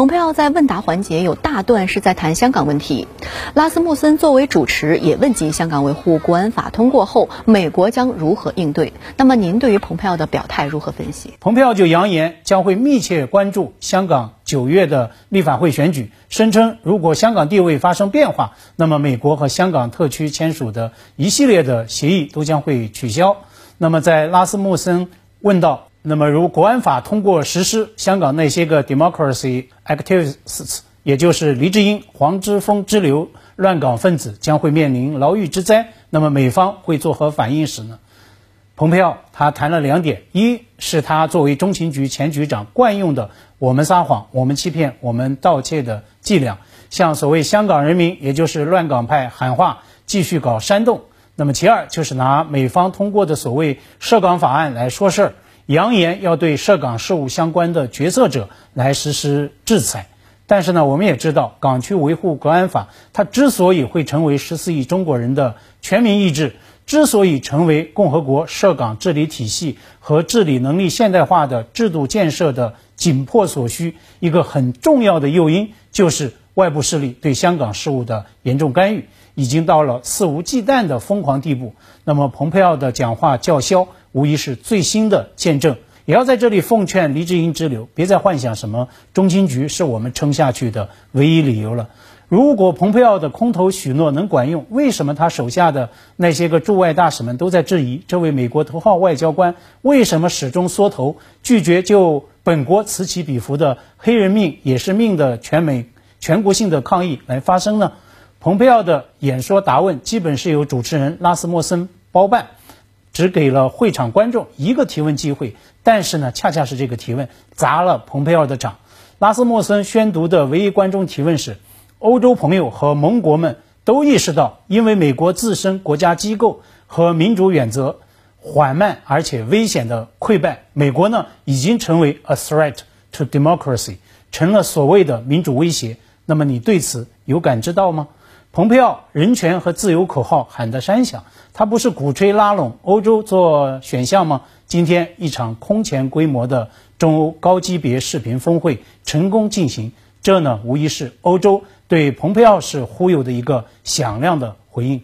蓬佩奥在问答环节有大段是在谈香港问题，拉斯穆森作为主持也问及香港维护国安法通过后，美国将如何应对。那么您对于蓬佩奥的表态如何分析？蓬佩奥就扬言将会密切关注香港九月的立法会选举，声称如果香港地位发生变化，那么美国和香港特区签署的一系列的协议都将会取消。那么在拉斯穆森问到。那么，如国安法通过实施，香港那些个 democracy activists，也就是黎智英、黄之锋之流乱港分子，将会面临牢狱之灾。那么，美方会作何反应时呢？蓬佩奥他谈了两点：一是他作为中情局前局长惯用的“我们撒谎、我们欺骗、我们盗窃”的伎俩，向所谓香港人民，也就是乱港派喊话，继续搞煽动。那么，其二就是拿美方通过的所谓涉港法案来说事儿。扬言要对涉港事务相关的决策者来实施制裁，但是呢，我们也知道，港区维护国安法它之所以会成为十四亿中国人的全民意志，之所以成为共和国涉港治理体系和治理能力现代化的制度建设的紧迫所需，一个很重要的诱因就是外部势力对香港事务的严重干预，已经到了肆无忌惮的疯狂地步。那么，蓬佩奥的讲话叫嚣。无疑是最新的见证，也要在这里奉劝黎智英之流，别再幻想什么中情局是我们撑下去的唯一理由了。如果蓬佩奥的空头许诺能管用，为什么他手下的那些个驻外大使们都在质疑这位美国头号外交官为什么始终缩头，拒绝就本国此起彼伏的黑人命也是命的全美全国性的抗议来发声呢？蓬佩奥的演说答问基本是由主持人拉斯莫森包办。只给了会场观众一个提问机会，但是呢，恰恰是这个提问砸了蓬佩奥的场。拉斯莫森宣读的唯一观众提问是：欧洲朋友和盟国们都意识到，因为美国自身国家机构和民主原则缓慢而且危险的溃败，美国呢已经成为 a threat to democracy，成了所谓的民主威胁。那么你对此有感知到吗？蓬佩奥人权和自由口号喊得山响，他不是鼓吹拉拢欧洲做选项吗？今天一场空前规模的中欧高级别视频峰会成功进行，这呢无疑是欧洲对蓬佩奥式忽悠的一个响亮的回应。